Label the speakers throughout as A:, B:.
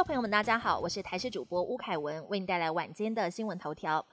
A: 众朋友们，大家好，我是台视主播吴凯文，为您带来晚间的新闻头条。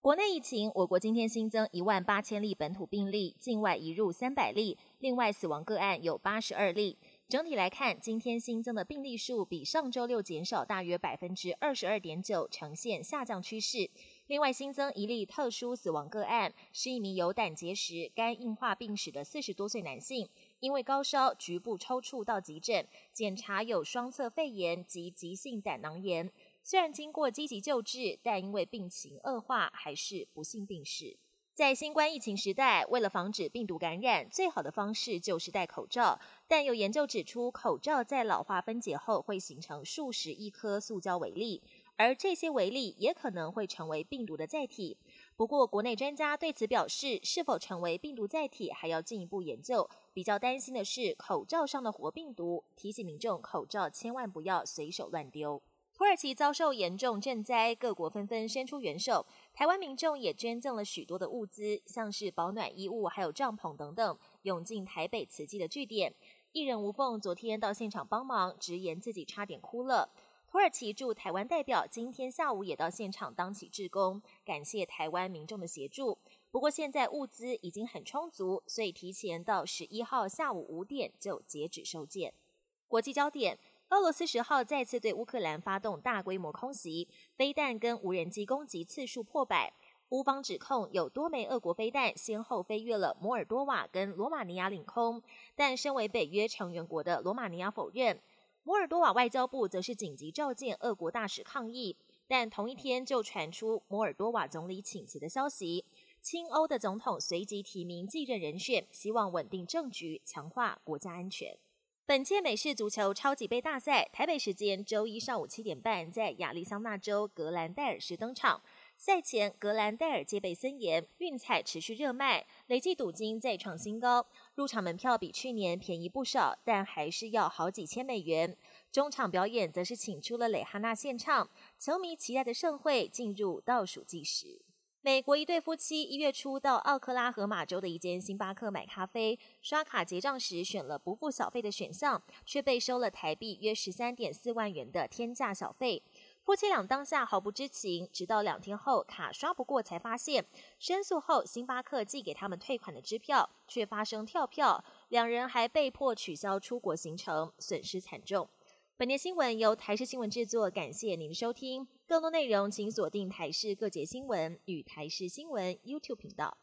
A: 国内疫情，我国今天新增一万八千例本土病例，境外移入三百例，另外死亡个案有八十二例。整体来看，今天新增的病例数比上周六减少大约百分之二十二点九，呈现下降趋势。另外新增一例特殊死亡个案，是一名有胆结石、肝硬化病史的四十多岁男性，因为高烧局部抽搐到急诊，检查有双侧肺炎及急性胆囊炎。虽然经过积极救治，但因为病情恶化，还是不幸病逝。在新冠疫情时代，为了防止病毒感染，最好的方式就是戴口罩。但有研究指出，口罩在老化分解后会形成数十亿颗塑胶微粒，而这些微粒也可能会成为病毒的载体。不过，国内专家对此表示，是否成为病毒载体还要进一步研究。比较担心的是口罩上的活病毒，提醒民众口罩千万不要随手乱丢。土耳其遭受严重震灾，各国纷纷伸出援手。台湾民众也捐赠了许多的物资，像是保暖衣物、还有帐篷等等，涌进台北慈济的据点。艺人吴凤昨天到现场帮忙，直言自己差点哭了。土耳其驻台湾代表今天下午也到现场当起志工，感谢台湾民众的协助。不过现在物资已经很充足，所以提前到十一号下午五点就截止收件。国际焦点。俄罗斯十号再次对乌克兰发动大规模空袭，飞弹跟无人机攻击次数破百。乌方指控有多枚俄国飞弹先后飞越了摩尔多瓦跟罗马尼亚领空，但身为北约成员国的罗马尼亚否认。摩尔多瓦外交部则是紧急召见俄国大使抗议，但同一天就传出摩尔多瓦总理请辞的消息。亲欧的总统随即提名继任人选，希望稳定政局，强化国家安全。本届美式足球超级杯大赛，台北时间周一上午七点半在亚利桑那州格兰戴尔市登场。赛前，格兰戴尔戒备森严，运彩持续热卖，累计赌金再创新高。入场门票比去年便宜不少，但还是要好几千美元。中场表演则是请出了蕾哈娜献唱，球迷期待的盛会进入倒数计时。美国一对夫妻一月初到奥克拉荷马州的一间星巴克买咖啡，刷卡结账时选了不付小费的选项，却被收了台币约十三点四万元的天价小费。夫妻俩当下毫不知情，直到两天后卡刷不过才发现，申诉后星巴克寄给他们退款的支票却发生跳票，两人还被迫取消出国行程，损失惨重。本节新闻由台视新闻制作，感谢您的收听。更多内容请锁定台视各节新闻与台视新闻 YouTube 频道。